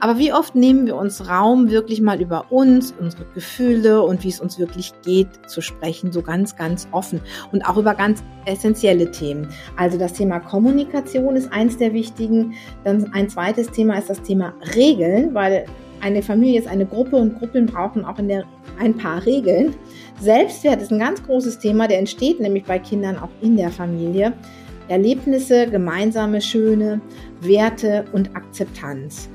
Aber wie oft nehmen wir uns Raum, wirklich mal über uns, unsere Gefühle und wie es uns wirklich geht zu sprechen, so ganz, ganz offen und auch über ganz essentielle Themen. Also das Thema Kommunikation ist eins der wichtigen. Dann ein zweites Thema ist das Thema Regeln, weil eine Familie ist eine Gruppe und Gruppen brauchen auch in der ein paar Regeln. Selbstwert ist ein ganz großes Thema, der entsteht nämlich bei Kindern auch in der Familie. Erlebnisse, gemeinsame schöne Werte und Akzeptanz.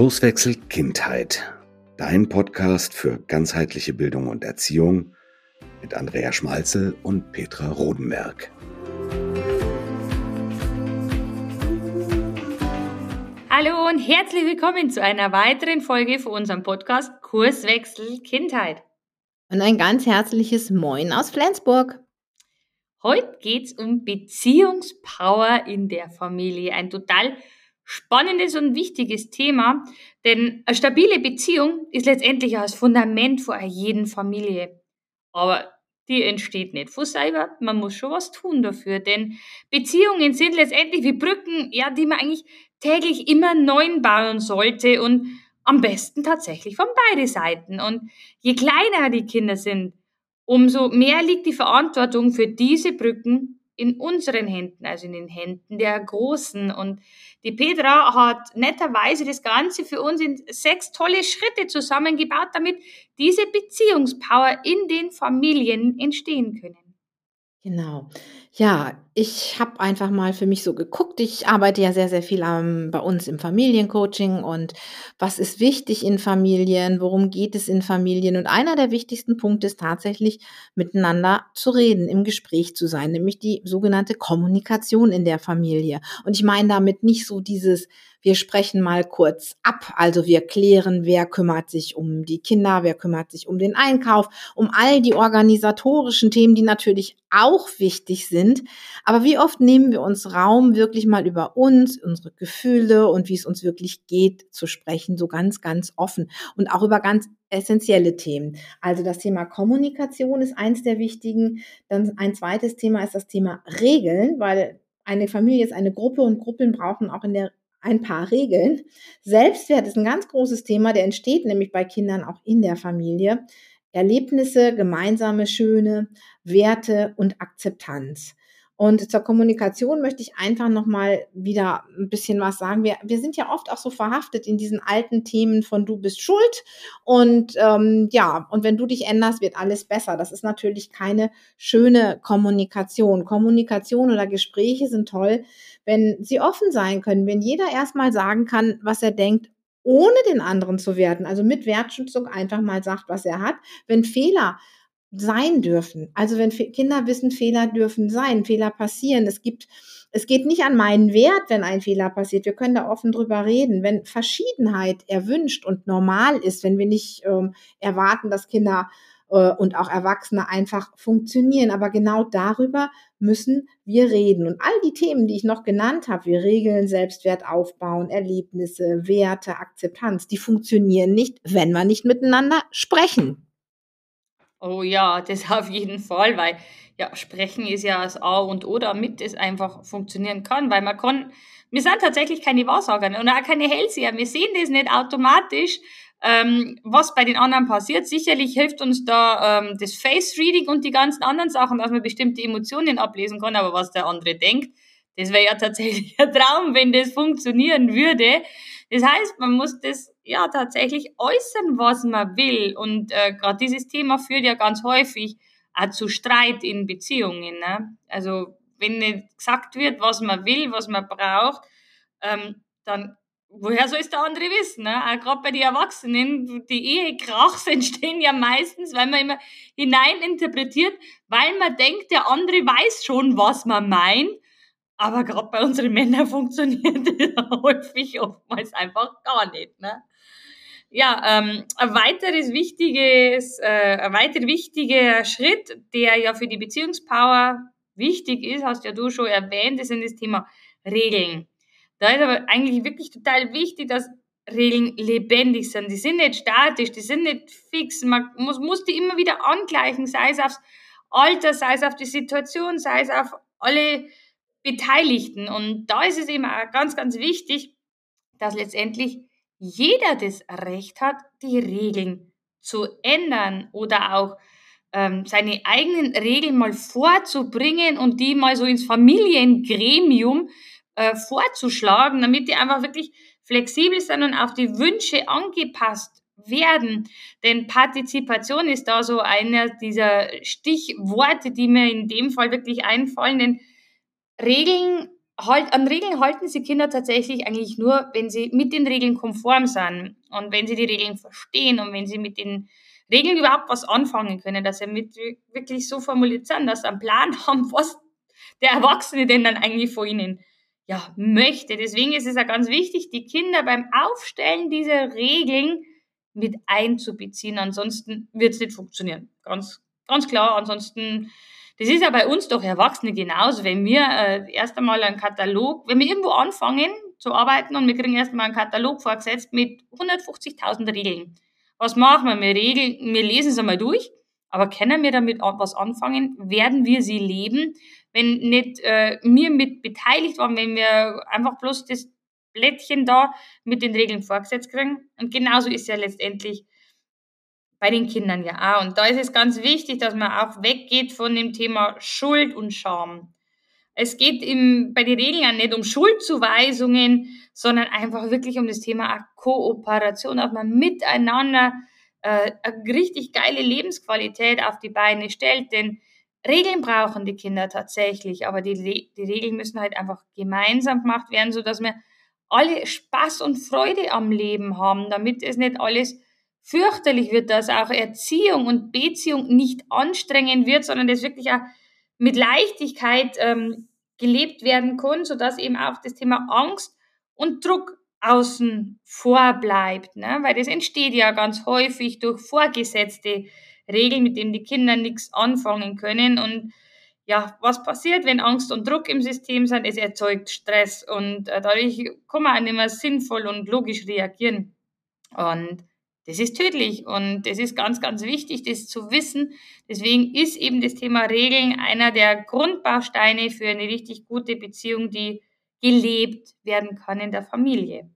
Kurswechsel Kindheit. Dein Podcast für ganzheitliche Bildung und Erziehung mit Andrea Schmalzel und Petra Rodenberg. Hallo und herzlich willkommen zu einer weiteren Folge von unserem Podcast Kurswechsel Kindheit. Und ein ganz herzliches Moin aus Flensburg. Heute geht es um Beziehungspower in der Familie. Ein total spannendes und wichtiges Thema, denn eine stabile Beziehung ist letztendlich das Fundament vor jeden Familie. Aber die entsteht nicht von selber. Man muss schon was tun dafür, denn Beziehungen sind letztendlich wie Brücken, ja, die man eigentlich täglich immer neu bauen sollte und am besten tatsächlich von beide Seiten. Und je kleiner die Kinder sind, umso mehr liegt die Verantwortung für diese Brücken in unseren Händen, also in den Händen der Großen. Und die Petra hat netterweise das Ganze für uns in sechs tolle Schritte zusammengebaut, damit diese Beziehungspower in den Familien entstehen können. Genau. Ja, ich habe einfach mal für mich so geguckt. Ich arbeite ja sehr, sehr viel ähm, bei uns im Familiencoaching und was ist wichtig in Familien, worum geht es in Familien. Und einer der wichtigsten Punkte ist tatsächlich, miteinander zu reden, im Gespräch zu sein, nämlich die sogenannte Kommunikation in der Familie. Und ich meine damit nicht so dieses, wir sprechen mal kurz ab. Also wir klären, wer kümmert sich um die Kinder, wer kümmert sich um den Einkauf, um all die organisatorischen Themen, die natürlich auch wichtig sind. Aber wie oft nehmen wir uns Raum, wirklich mal über uns, unsere Gefühle und wie es uns wirklich geht zu sprechen, so ganz, ganz offen und auch über ganz essentielle Themen. Also das Thema Kommunikation ist eins der wichtigen. Dann ein zweites Thema ist das Thema Regeln, weil eine Familie ist eine Gruppe und Gruppen brauchen auch in der ein paar Regeln. Selbstwert ist ein ganz großes Thema, der entsteht nämlich bei Kindern auch in der Familie. Erlebnisse, gemeinsame schöne Werte und Akzeptanz. Und zur Kommunikation möchte ich einfach nochmal wieder ein bisschen was sagen. Wir, wir sind ja oft auch so verhaftet in diesen alten Themen von du bist schuld und ähm, ja, und wenn du dich änderst, wird alles besser. Das ist natürlich keine schöne Kommunikation. Kommunikation oder Gespräche sind toll, wenn sie offen sein können, wenn jeder erstmal sagen kann, was er denkt, ohne den anderen zu werten, also mit Wertschätzung einfach mal sagt, was er hat. Wenn Fehler sein dürfen. Also wenn Kinder wissen, Fehler dürfen sein, Fehler passieren. Es gibt, es geht nicht an meinen Wert, wenn ein Fehler passiert. Wir können da offen drüber reden. Wenn Verschiedenheit erwünscht und normal ist, wenn wir nicht ähm, erwarten, dass Kinder äh, und auch Erwachsene einfach funktionieren. Aber genau darüber müssen wir reden. Und all die Themen, die ich noch genannt habe, wie Regeln, Selbstwert aufbauen, Erlebnisse, Werte, Akzeptanz, die funktionieren nicht, wenn wir nicht miteinander sprechen. Oh ja, das auf jeden Fall, weil ja, sprechen ist ja das A und O, damit es einfach funktionieren kann, weil man kann, wir sind tatsächlich keine Wahrsager und auch keine Hellseher. Wir sehen das nicht automatisch, ähm, was bei den anderen passiert. Sicherlich hilft uns da ähm, das Face Reading und die ganzen anderen Sachen, dass man bestimmte Emotionen ablesen kann, aber was der andere denkt, das wäre ja tatsächlich ein Traum, wenn das funktionieren würde. Das heißt, man muss das ja tatsächlich äußern, was man will. Und äh, gerade dieses Thema führt ja ganz häufig auch zu Streit in Beziehungen. Ne? Also wenn nicht gesagt wird, was man will, was man braucht, ähm, dann woher soll es der andere wissen? Ne? Auch gerade bei den Erwachsenen, die Ehekrachs entstehen ja meistens, weil man immer hineininterpretiert, weil man denkt, der andere weiß schon, was man meint aber gerade bei unseren Männern funktioniert das häufig oftmals einfach gar nicht. Ne? Ja, ähm, ein weiteres wichtiges, äh, ein weiter wichtiger Schritt, der ja für die Beziehungspower wichtig ist, hast ja du schon erwähnt, ist das Thema Regeln. Da ist aber eigentlich wirklich total wichtig, dass Regeln lebendig sind. Die sind nicht statisch, die sind nicht fix. Man muss, muss die immer wieder angleichen, sei es aufs Alter, sei es auf die Situation, sei es auf alle Beteiligten. Und da ist es eben auch ganz, ganz wichtig, dass letztendlich jeder das Recht hat, die Regeln zu ändern oder auch ähm, seine eigenen Regeln mal vorzubringen und die mal so ins Familiengremium äh, vorzuschlagen, damit die einfach wirklich flexibel sind und auf die Wünsche angepasst werden. Denn Partizipation ist da so einer dieser Stichworte, die mir in dem Fall wirklich einfallen. Denn Regeln halt, an Regeln halten sie Kinder tatsächlich eigentlich nur, wenn sie mit den Regeln konform sind und wenn sie die Regeln verstehen und wenn sie mit den Regeln überhaupt was anfangen können, dass sie mit wirklich so formuliert sind, dass sie einen Plan haben, was der Erwachsene denn dann eigentlich vor ihnen ja, möchte. Deswegen ist es ja ganz wichtig, die Kinder beim Aufstellen dieser Regeln mit einzubeziehen. Ansonsten wird es nicht funktionieren. Ganz, ganz klar. Ansonsten das ist ja bei uns doch Erwachsene genauso. Wenn wir äh, erst einmal einen Katalog, wenn wir irgendwo anfangen zu arbeiten und wir kriegen erst einmal einen Katalog vorgesetzt mit 150.000 Regeln. Was machen wir? Wir, regeln, wir lesen sie einmal durch, aber können wir damit was anfangen? Werden wir sie leben? Wenn nicht äh, wir mit beteiligt waren, wenn wir einfach bloß das Blättchen da mit den Regeln vorgesetzt kriegen. Und genauso ist ja letztendlich bei den Kindern ja auch. Und da ist es ganz wichtig, dass man auch weggeht von dem Thema Schuld und Scham. Es geht im, bei den Regeln ja nicht um Schuldzuweisungen, sondern einfach wirklich um das Thema Kooperation, dass man miteinander äh, eine richtig geile Lebensqualität auf die Beine stellt. Denn Regeln brauchen die Kinder tatsächlich, aber die, die Regeln müssen halt einfach gemeinsam gemacht werden, sodass wir alle Spaß und Freude am Leben haben, damit es nicht alles fürchterlich wird, dass auch Erziehung und Beziehung nicht anstrengend wird, sondern das wirklich auch mit Leichtigkeit ähm, gelebt werden kann, sodass eben auch das Thema Angst und Druck außen vor bleibt. Ne? Weil das entsteht ja ganz häufig durch vorgesetzte Regeln, mit denen die Kinder nichts anfangen können. Und ja, was passiert, wenn Angst und Druck im System sind? Es erzeugt Stress und äh, dadurch kann man auch nicht mehr sinnvoll und logisch reagieren. Und das ist tödlich und das ist ganz, ganz wichtig, das zu wissen. Deswegen ist eben das Thema Regeln einer der Grundbausteine für eine richtig gute Beziehung, die gelebt werden kann in der Familie.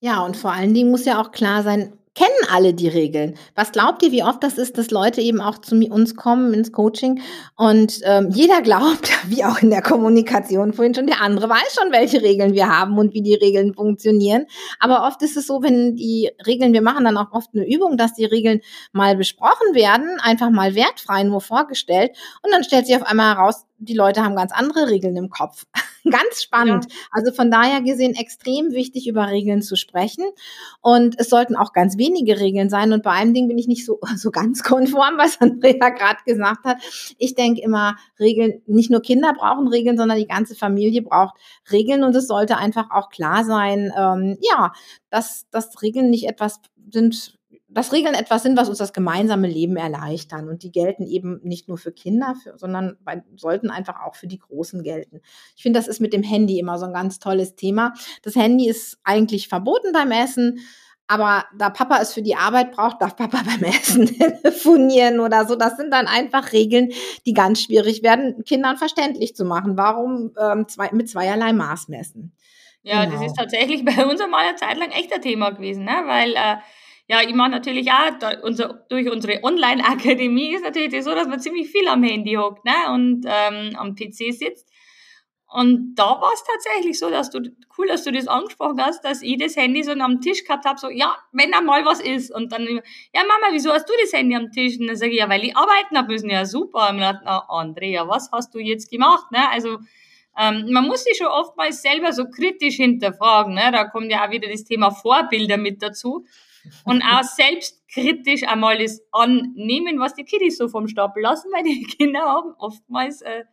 Ja, und vor allen Dingen muss ja auch klar sein, kennen alle die Regeln. Was glaubt ihr, wie oft das ist, dass Leute eben auch zu uns kommen ins Coaching und ähm, jeder glaubt, wie auch in der Kommunikation vorhin schon, der andere weiß schon, welche Regeln wir haben und wie die Regeln funktionieren. Aber oft ist es so, wenn die Regeln, wir machen dann auch oft eine Übung, dass die Regeln mal besprochen werden, einfach mal wertfrei nur vorgestellt und dann stellt sich auf einmal heraus, die Leute haben ganz andere Regeln im Kopf. ganz spannend. Ja. Also von daher gesehen extrem wichtig, über Regeln zu sprechen. Und es sollten auch ganz wenige Regeln sein. Und bei einem Ding bin ich nicht so, so ganz konform, was Andrea gerade gesagt hat. Ich denke immer, Regeln, nicht nur Kinder brauchen Regeln, sondern die ganze Familie braucht Regeln. Und es sollte einfach auch klar sein, ähm, ja, dass, dass Regeln nicht etwas sind, dass Regeln etwas sind, was uns das gemeinsame Leben erleichtern. Und die gelten eben nicht nur für Kinder, für, sondern bei, sollten einfach auch für die Großen gelten. Ich finde, das ist mit dem Handy immer so ein ganz tolles Thema. Das Handy ist eigentlich verboten beim Essen. Aber da Papa es für die Arbeit braucht, darf Papa beim Essen telefonieren oder so. Das sind dann einfach Regeln, die ganz schwierig werden, Kindern verständlich zu machen. Warum ähm, zwei, mit zweierlei Maß messen? Ja, genau. das ist tatsächlich bei uns einmal eine Zeit lang echt ein Thema gewesen, ne? weil äh, ja, ich mache natürlich auch, unser, durch unsere Online-Akademie ist natürlich so, dass man ziemlich viel am Handy hockt ne? und ähm, am PC sitzt. Und da war es tatsächlich so, dass du, cool, dass du das angesprochen hast, dass ich das Handy so am Tisch gehabt habe, so, ja, wenn da mal was ist. Und dann, ja, Mama, wieso hast du das Handy am Tisch? Und dann sage ich, ja, weil ich arbeiten habe müssen. Ja, super. Und dann, na, Andrea, was hast du jetzt gemacht? Ne? Also, ähm, man muss sich schon oftmals selber so kritisch hinterfragen. Ne? Da kommt ja auch wieder das Thema Vorbilder mit dazu und auch selbstkritisch einmal das annehmen, was die Kiddies so vom Stapel lassen, weil die Kinder haben oftmals äh,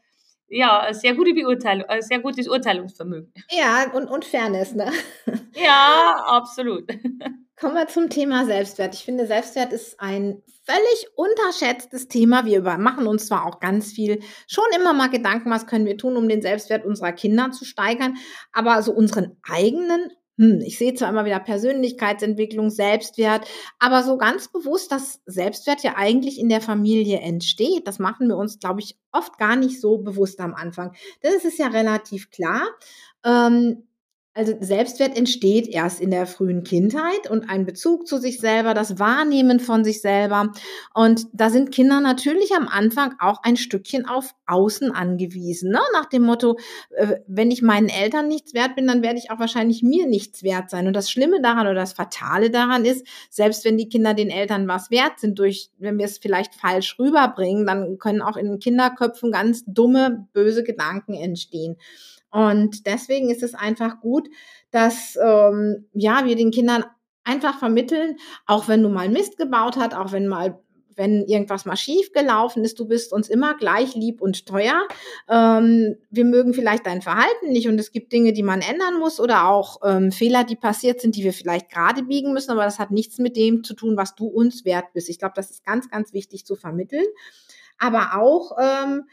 ja, ein sehr, gute Beurteilung, ein sehr gutes Urteilungsvermögen. Ja, und, und Fairness, ne? Ja, absolut. Kommen wir zum Thema Selbstwert. Ich finde, Selbstwert ist ein völlig unterschätztes Thema. Wir machen uns zwar auch ganz viel schon immer mal Gedanken, was können wir tun, um den Selbstwert unserer Kinder zu steigern, aber so unseren eigenen hm, ich sehe zwar immer wieder Persönlichkeitsentwicklung, Selbstwert, aber so ganz bewusst, dass Selbstwert ja eigentlich in der Familie entsteht, das machen wir uns, glaube ich, oft gar nicht so bewusst am Anfang. Das ist ja relativ klar. Ähm, also Selbstwert entsteht erst in der frühen Kindheit und ein Bezug zu sich selber, das Wahrnehmen von sich selber. Und da sind Kinder natürlich am Anfang auch ein Stückchen auf Außen angewiesen. Ne? Nach dem Motto, äh, wenn ich meinen Eltern nichts wert bin, dann werde ich auch wahrscheinlich mir nichts wert sein. Und das Schlimme daran oder das Fatale daran ist, selbst wenn die Kinder den Eltern was wert sind, durch, wenn wir es vielleicht falsch rüberbringen, dann können auch in den Kinderköpfen ganz dumme, böse Gedanken entstehen. Und deswegen ist es einfach gut, dass ähm, ja wir den Kindern einfach vermitteln, auch wenn du mal Mist gebaut hast, auch wenn mal wenn irgendwas mal schief gelaufen ist, du bist uns immer gleich lieb und teuer. Ähm, wir mögen vielleicht dein Verhalten nicht und es gibt Dinge, die man ändern muss oder auch ähm, Fehler, die passiert sind, die wir vielleicht gerade biegen müssen, aber das hat nichts mit dem zu tun, was du uns wert bist. Ich glaube, das ist ganz, ganz wichtig zu vermitteln. Aber auch ähm,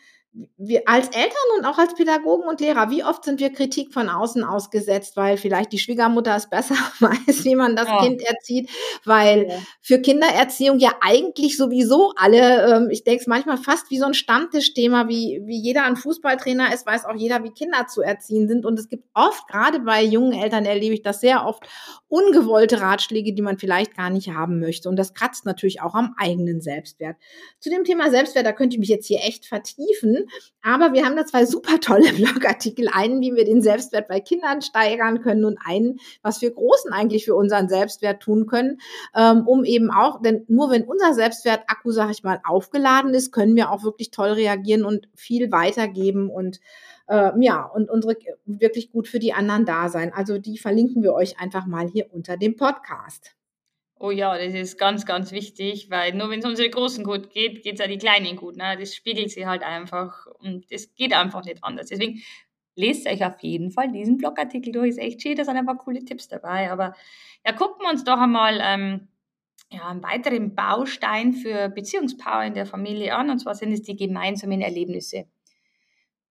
wir als Eltern und auch als Pädagogen und Lehrer, wie oft sind wir Kritik von außen ausgesetzt, weil vielleicht die Schwiegermutter es besser weiß, wie man das ja. Kind erzieht, weil ja. für Kindererziehung ja eigentlich sowieso alle, ähm, ich denke es manchmal fast wie so ein Stammtischthema, wie, wie jeder ein Fußballtrainer ist, weiß auch jeder, wie Kinder zu erziehen sind. Und es gibt oft, gerade bei jungen Eltern erlebe ich das sehr oft, ungewollte Ratschläge, die man vielleicht gar nicht haben möchte. Und das kratzt natürlich auch am eigenen Selbstwert. Zu dem Thema Selbstwert, da könnte ich mich jetzt hier echt vertiefen. Aber wir haben da zwei super tolle Blogartikel. Einen, wie wir den Selbstwert bei Kindern steigern können und einen, was wir Großen eigentlich für unseren Selbstwert tun können, ähm, um eben auch, denn nur wenn unser Selbstwertakku, sag ich mal, aufgeladen ist, können wir auch wirklich toll reagieren und viel weitergeben und äh, ja, und unsere wirklich gut für die anderen da sein. Also die verlinken wir euch einfach mal hier unter dem Podcast. Oh ja, das ist ganz, ganz wichtig, weil nur wenn es unsere Großen gut geht, geht es auch die Kleinen gut. Ne? Das spiegelt sie halt einfach und es geht einfach nicht anders. Deswegen lest euch auf jeden Fall diesen Blogartikel durch. Ist echt schön, da sind ein paar coole Tipps dabei. Aber ja, gucken wir uns doch einmal ähm, ja, einen weiteren Baustein für Beziehungspower in der Familie an. Und zwar sind es die gemeinsamen Erlebnisse.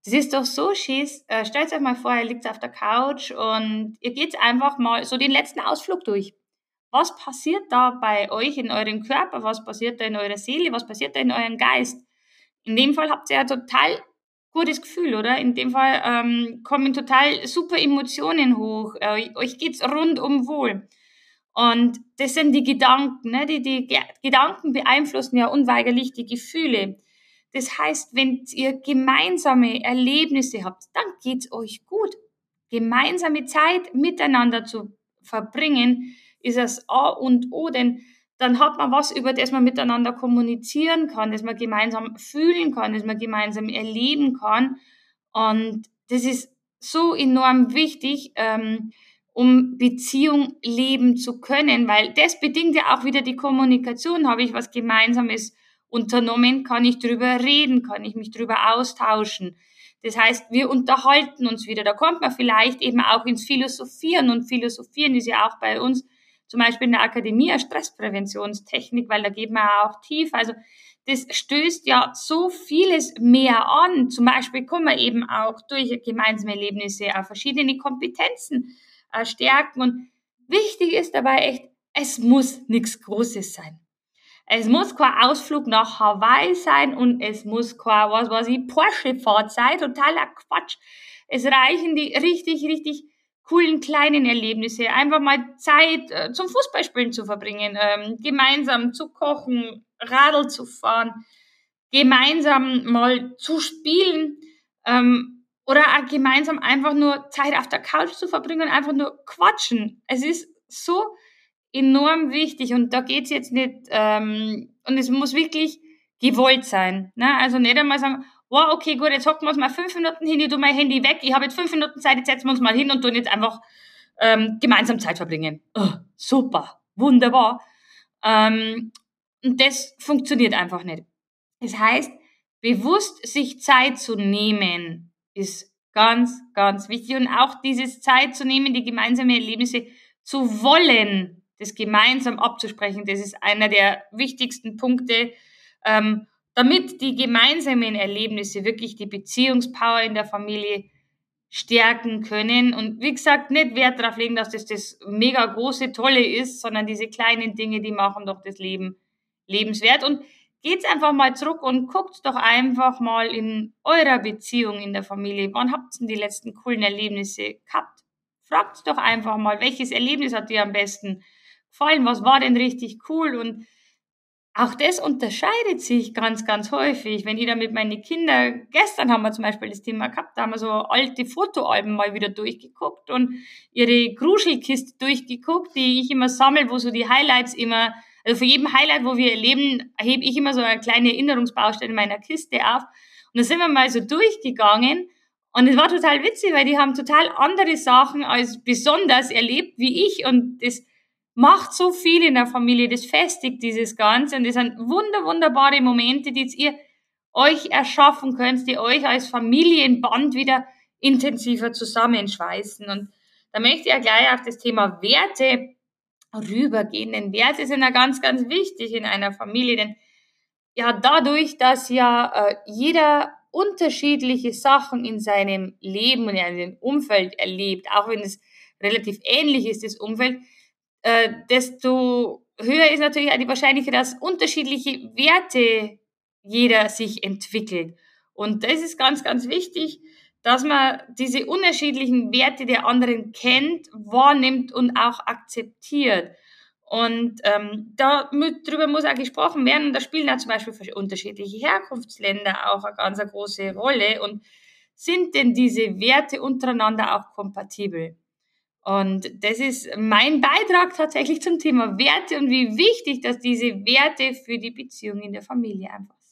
Das ist doch so schieß. Äh, stellt euch mal vor, ihr liegt auf der Couch und ihr geht einfach mal so den letzten Ausflug durch was passiert da bei euch in eurem Körper, was passiert da in eurer Seele, was passiert da in eurem Geist. In dem Fall habt ihr ja total gutes Gefühl, oder? In dem Fall ähm, kommen total super Emotionen hoch. Äh, euch geht's rundum wohl. Und das sind die Gedanken. Ne? Die, die Gedanken beeinflussen ja unweigerlich die Gefühle. Das heißt, wenn ihr gemeinsame Erlebnisse habt, dann geht's euch gut. Gemeinsame Zeit miteinander zu verbringen, ist das A und O, denn dann hat man was, über das man miteinander kommunizieren kann, das man gemeinsam fühlen kann, das man gemeinsam erleben kann. Und das ist so enorm wichtig, ähm, um Beziehung leben zu können, weil das bedingt ja auch wieder die Kommunikation. Habe ich was Gemeinsames unternommen, kann ich darüber reden, kann ich mich darüber austauschen. Das heißt, wir unterhalten uns wieder. Da kommt man vielleicht eben auch ins Philosophieren und Philosophieren ist ja auch bei uns zum Beispiel in der Akademie eine Stresspräventionstechnik, weil da geht man auch tief. Also das stößt ja so vieles mehr an. Zum Beispiel kann man eben auch durch gemeinsame Erlebnisse auch verschiedene Kompetenzen äh, stärken. Und wichtig ist dabei echt, es muss nichts Großes sein. Es muss kein Ausflug nach Hawaii sein und es muss kein, was weiß ich, Porsche-Fahrt sein. Totaler Quatsch. Es reichen die richtig, richtig coolen kleinen Erlebnisse, einfach mal Zeit äh, zum Fußballspielen zu verbringen, ähm, gemeinsam zu kochen, Radl zu fahren, gemeinsam mal zu spielen ähm, oder gemeinsam einfach nur Zeit auf der Couch zu verbringen, einfach nur quatschen. Es ist so enorm wichtig und da geht's jetzt nicht, ähm, und es muss wirklich gewollt sein. Ne? Also nicht einmal sagen, wow, okay, gut, jetzt hocken wir uns mal fünf Minuten hin, ich tue mein Handy weg, ich habe jetzt fünf Minuten Zeit, jetzt setzen wir uns mal hin und tun jetzt einfach ähm, gemeinsam Zeit verbringen. Oh, super, wunderbar. Ähm, und das funktioniert einfach nicht. Das heißt, bewusst sich Zeit zu nehmen, ist ganz, ganz wichtig. Und auch dieses Zeit zu nehmen, die gemeinsamen Erlebnisse zu wollen, das gemeinsam abzusprechen, das ist einer der wichtigsten Punkte. Ähm, damit die gemeinsamen Erlebnisse wirklich die Beziehungspower in der Familie stärken können. Und wie gesagt, nicht Wert darauf legen, dass das das mega große, tolle ist, sondern diese kleinen Dinge, die machen doch das Leben lebenswert. Und geht's einfach mal zurück und guckt doch einfach mal in eurer Beziehung in der Familie. Wann habt ihr die letzten coolen Erlebnisse gehabt? Fragt doch einfach mal, welches Erlebnis hat dir am besten gefallen? Was war denn richtig cool? Und auch das unterscheidet sich ganz, ganz häufig. Wenn ich da mit meinen Kindern, gestern haben wir zum Beispiel das Thema gehabt, da haben wir so alte Fotoalben mal wieder durchgeguckt und ihre Gruschelkiste durchgeguckt, die ich immer sammle, wo so die Highlights immer, also für jedem Highlight, wo wir erleben, hebe ich immer so eine kleine Erinnerungsbaustelle in meiner Kiste auf. Und da sind wir mal so durchgegangen und es war total witzig, weil die haben total andere Sachen als besonders erlebt wie ich und das macht so viel in der Familie, das festigt dieses Ganze und das sind wunder, wunderbare Momente, die ihr euch erschaffen könnt, die euch als Familienband wieder intensiver zusammenschweißen. Und da möchte ich ja gleich auf das Thema Werte rübergehen, denn Werte sind ja ganz, ganz wichtig in einer Familie, denn ja, dadurch, dass ja äh, jeder unterschiedliche Sachen in seinem Leben und in seinem Umfeld erlebt, auch wenn es relativ ähnlich ist, das Umfeld, äh, desto höher ist natürlich auch die Wahrscheinlichkeit, dass unterschiedliche Werte jeder sich entwickelt. Und das ist ganz, ganz wichtig, dass man diese unterschiedlichen Werte der anderen kennt, wahrnimmt und auch akzeptiert. Und ähm, darüber muss auch gesprochen werden. Und da spielen ja zum Beispiel unterschiedliche Herkunftsländer auch eine ganz eine große Rolle. Und sind denn diese Werte untereinander auch kompatibel? Und das ist mein Beitrag tatsächlich zum Thema Werte und wie wichtig, dass diese Werte für die Beziehung in der Familie einfach.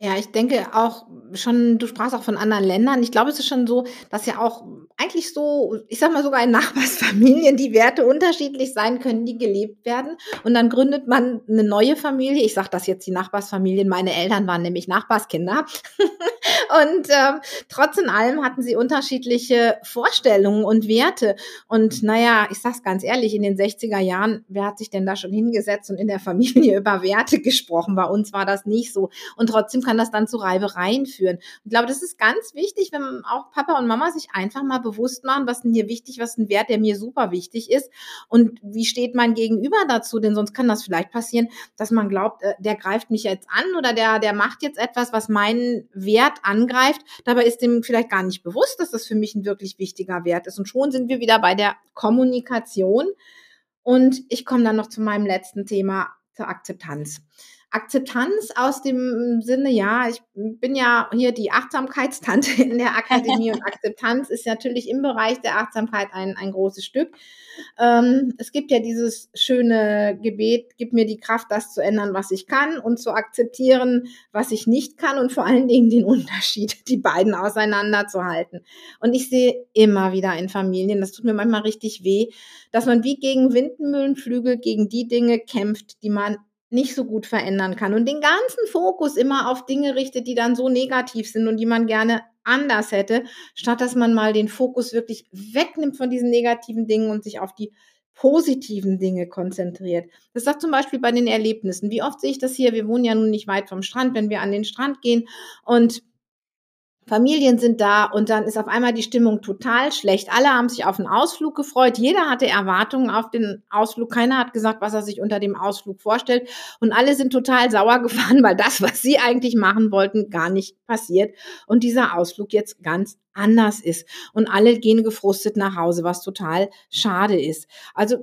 Ja, ich denke auch schon, du sprachst auch von anderen Ländern. Ich glaube, es ist schon so, dass ja auch eigentlich so, ich sag mal sogar in Nachbarsfamilien die Werte unterschiedlich sein können, die gelebt werden. Und dann gründet man eine neue Familie. Ich sage das jetzt die Nachbarsfamilien. Meine Eltern waren nämlich Nachbarskinder. und ähm, trotz in allem hatten sie unterschiedliche Vorstellungen und Werte. Und naja, ich sag's ganz ehrlich, in den 60er Jahren, wer hat sich denn da schon hingesetzt und in der Familie über Werte gesprochen? Bei uns war das nicht so. Und trotzdem kann das dann zu Reibereien führen. Ich glaube, das ist ganz wichtig, wenn auch Papa und Mama sich einfach mal bewusst machen, was hier wichtig, was ein Wert, der mir super wichtig ist und wie steht mein Gegenüber dazu, denn sonst kann das vielleicht passieren, dass man glaubt, äh, der greift mich jetzt an oder der, der macht jetzt etwas, was meinen Wert angreift. Dabei ist dem vielleicht gar nicht bewusst, dass das für mich ein wirklich wichtiger Wert ist. Und schon sind wir wieder bei der Kommunikation. Und ich komme dann noch zu meinem letzten Thema, zur Akzeptanz. Akzeptanz aus dem Sinne, ja, ich bin ja hier die Achtsamkeitstante in der Akademie und Akzeptanz ist natürlich im Bereich der Achtsamkeit ein, ein großes Stück. Ähm, es gibt ja dieses schöne Gebet, gib mir die Kraft, das zu ändern, was ich kann und zu akzeptieren, was ich nicht kann und vor allen Dingen den Unterschied, die beiden auseinanderzuhalten. Und ich sehe immer wieder in Familien, das tut mir manchmal richtig weh, dass man wie gegen Windmühlenflügel gegen die Dinge kämpft, die man nicht so gut verändern kann und den ganzen Fokus immer auf Dinge richtet, die dann so negativ sind und die man gerne anders hätte, statt dass man mal den Fokus wirklich wegnimmt von diesen negativen Dingen und sich auf die positiven Dinge konzentriert. Das sagt zum Beispiel bei den Erlebnissen. Wie oft sehe ich das hier? Wir wohnen ja nun nicht weit vom Strand, wenn wir an den Strand gehen und Familien sind da und dann ist auf einmal die Stimmung total schlecht. Alle haben sich auf einen Ausflug gefreut. Jeder hatte Erwartungen auf den Ausflug. Keiner hat gesagt, was er sich unter dem Ausflug vorstellt. Und alle sind total sauer gefahren, weil das, was sie eigentlich machen wollten, gar nicht passiert. Und dieser Ausflug jetzt ganz anders ist. Und alle gehen gefrustet nach Hause, was total schade ist. Also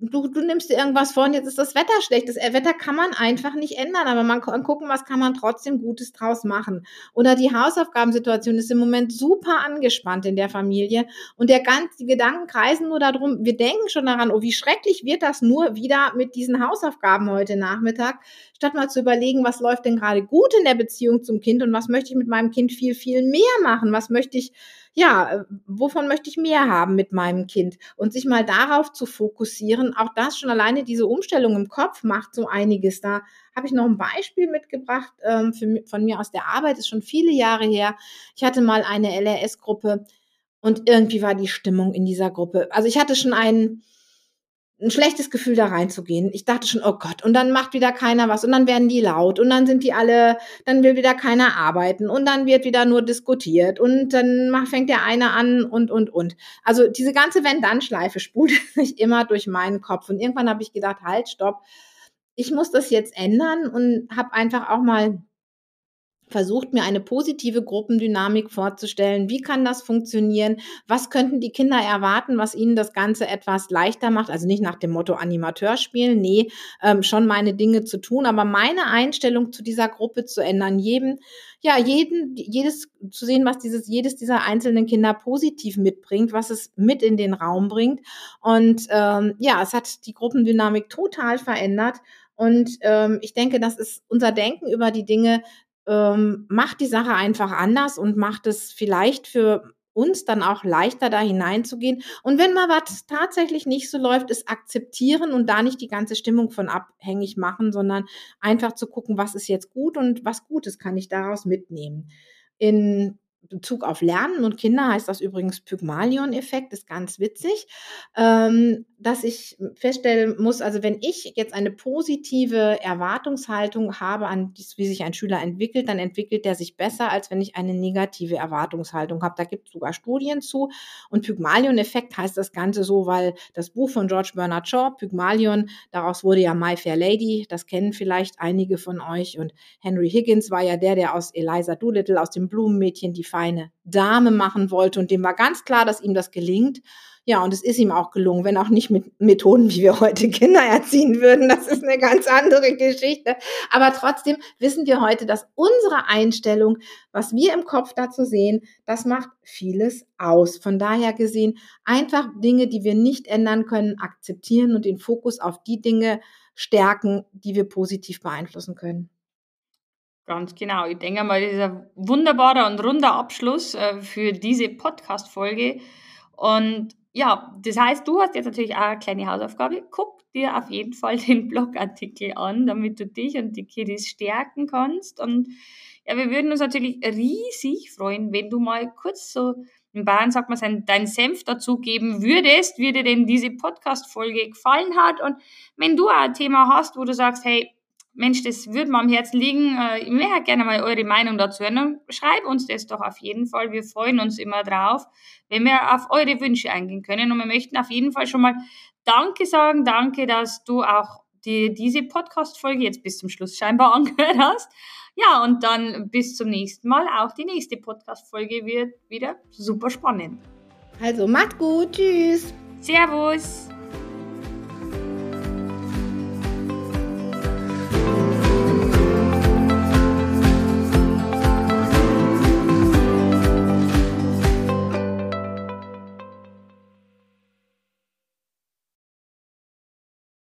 du, du nimmst dir irgendwas vor und jetzt ist das Wetter schlecht. Das Wetter kann man einfach nicht ändern, aber man kann gucken, was kann man trotzdem Gutes draus machen. Oder die Hausaufgabensituation ist im Moment super angespannt in der Familie und der ganze, Gedanken kreisen nur darum, wir denken schon daran, oh, wie schrecklich wird das nur wieder mit diesen Hausaufgaben heute Nachmittag, statt mal zu überlegen, was läuft denn gerade gut in der Beziehung zum Kind und was möchte ich mit meinem Kind viel, viel mehr machen? Was möchte ich ja, äh, wovon möchte ich mehr haben mit meinem Kind? Und sich mal darauf zu fokussieren, auch das schon alleine diese Umstellung im Kopf macht so einiges. Da habe ich noch ein Beispiel mitgebracht ähm, für, von mir aus der Arbeit, ist schon viele Jahre her. Ich hatte mal eine LRS-Gruppe und irgendwie war die Stimmung in dieser Gruppe. Also ich hatte schon einen ein schlechtes Gefühl da reinzugehen. Ich dachte schon, oh Gott, und dann macht wieder keiner was und dann werden die laut und dann sind die alle, dann will wieder keiner arbeiten und dann wird wieder nur diskutiert und dann fängt der eine an und, und, und. Also diese ganze Wenn-Dann-Schleife spult sich immer durch meinen Kopf und irgendwann habe ich gedacht, halt, stopp, ich muss das jetzt ändern und habe einfach auch mal versucht mir eine positive Gruppendynamik vorzustellen. Wie kann das funktionieren? Was könnten die Kinder erwarten, was ihnen das Ganze etwas leichter macht? Also nicht nach dem Motto Animateur spielen, nee, ähm, schon meine Dinge zu tun, aber meine Einstellung zu dieser Gruppe zu ändern, jedem, ja, jeden, jedes zu sehen, was dieses, jedes dieser einzelnen Kinder positiv mitbringt, was es mit in den Raum bringt. Und ähm, ja, es hat die Gruppendynamik total verändert. Und ähm, ich denke, das ist unser Denken über die Dinge ähm, macht die Sache einfach anders und macht es vielleicht für uns dann auch leichter da hineinzugehen. Und wenn mal was tatsächlich nicht so läuft, ist akzeptieren und da nicht die ganze Stimmung von abhängig machen, sondern einfach zu gucken, was ist jetzt gut und was Gutes kann ich daraus mitnehmen. In Bezug auf Lernen und Kinder heißt das übrigens Pygmalion-Effekt, ist ganz witzig, ähm, dass ich feststellen muss, also wenn ich jetzt eine positive Erwartungshaltung habe an dies, wie sich ein Schüler entwickelt, dann entwickelt er sich besser, als wenn ich eine negative Erwartungshaltung habe. Da gibt es sogar Studien zu. Und Pygmalion-Effekt heißt das Ganze so, weil das Buch von George Bernard Shaw, Pygmalion, daraus wurde ja My Fair Lady, das kennen vielleicht einige von euch. Und Henry Higgins war ja der, der aus Eliza Doolittle, aus dem Blumenmädchen, die feine Dame machen wollte und dem war ganz klar, dass ihm das gelingt. Ja, und es ist ihm auch gelungen, wenn auch nicht mit Methoden, wie wir heute Kinder erziehen würden. Das ist eine ganz andere Geschichte. Aber trotzdem wissen wir heute, dass unsere Einstellung, was wir im Kopf dazu sehen, das macht vieles aus. Von daher gesehen, einfach Dinge, die wir nicht ändern können, akzeptieren und den Fokus auf die Dinge stärken, die wir positiv beeinflussen können. Ganz genau. Ich denke mal, das ist ein wunderbarer und runder Abschluss äh, für diese Podcast-Folge. Und ja, das heißt, du hast jetzt natürlich auch eine kleine Hausaufgabe. Guck dir auf jeden Fall den Blogartikel an, damit du dich und die Kiddies stärken kannst. Und ja, wir würden uns natürlich riesig freuen, wenn du mal kurz so in Bayern sagt man, sein, deinen Senf dazugeben würdest, wie dir denn diese Podcast-Folge gefallen hat. Und wenn du auch ein Thema hast, wo du sagst, hey, Mensch, das würde mir am Herzen liegen. Äh, ich möchte gerne mal eure Meinung dazu hören. Schreib uns das doch auf jeden Fall. Wir freuen uns immer drauf, wenn wir auf eure Wünsche eingehen können. Und wir möchten auf jeden Fall schon mal Danke sagen. Danke, dass du auch die, diese Podcast-Folge jetzt bis zum Schluss scheinbar angehört hast. Ja, und dann bis zum nächsten Mal. Auch die nächste Podcast-Folge wird wieder super spannend. Also macht gut. Tschüss. Servus.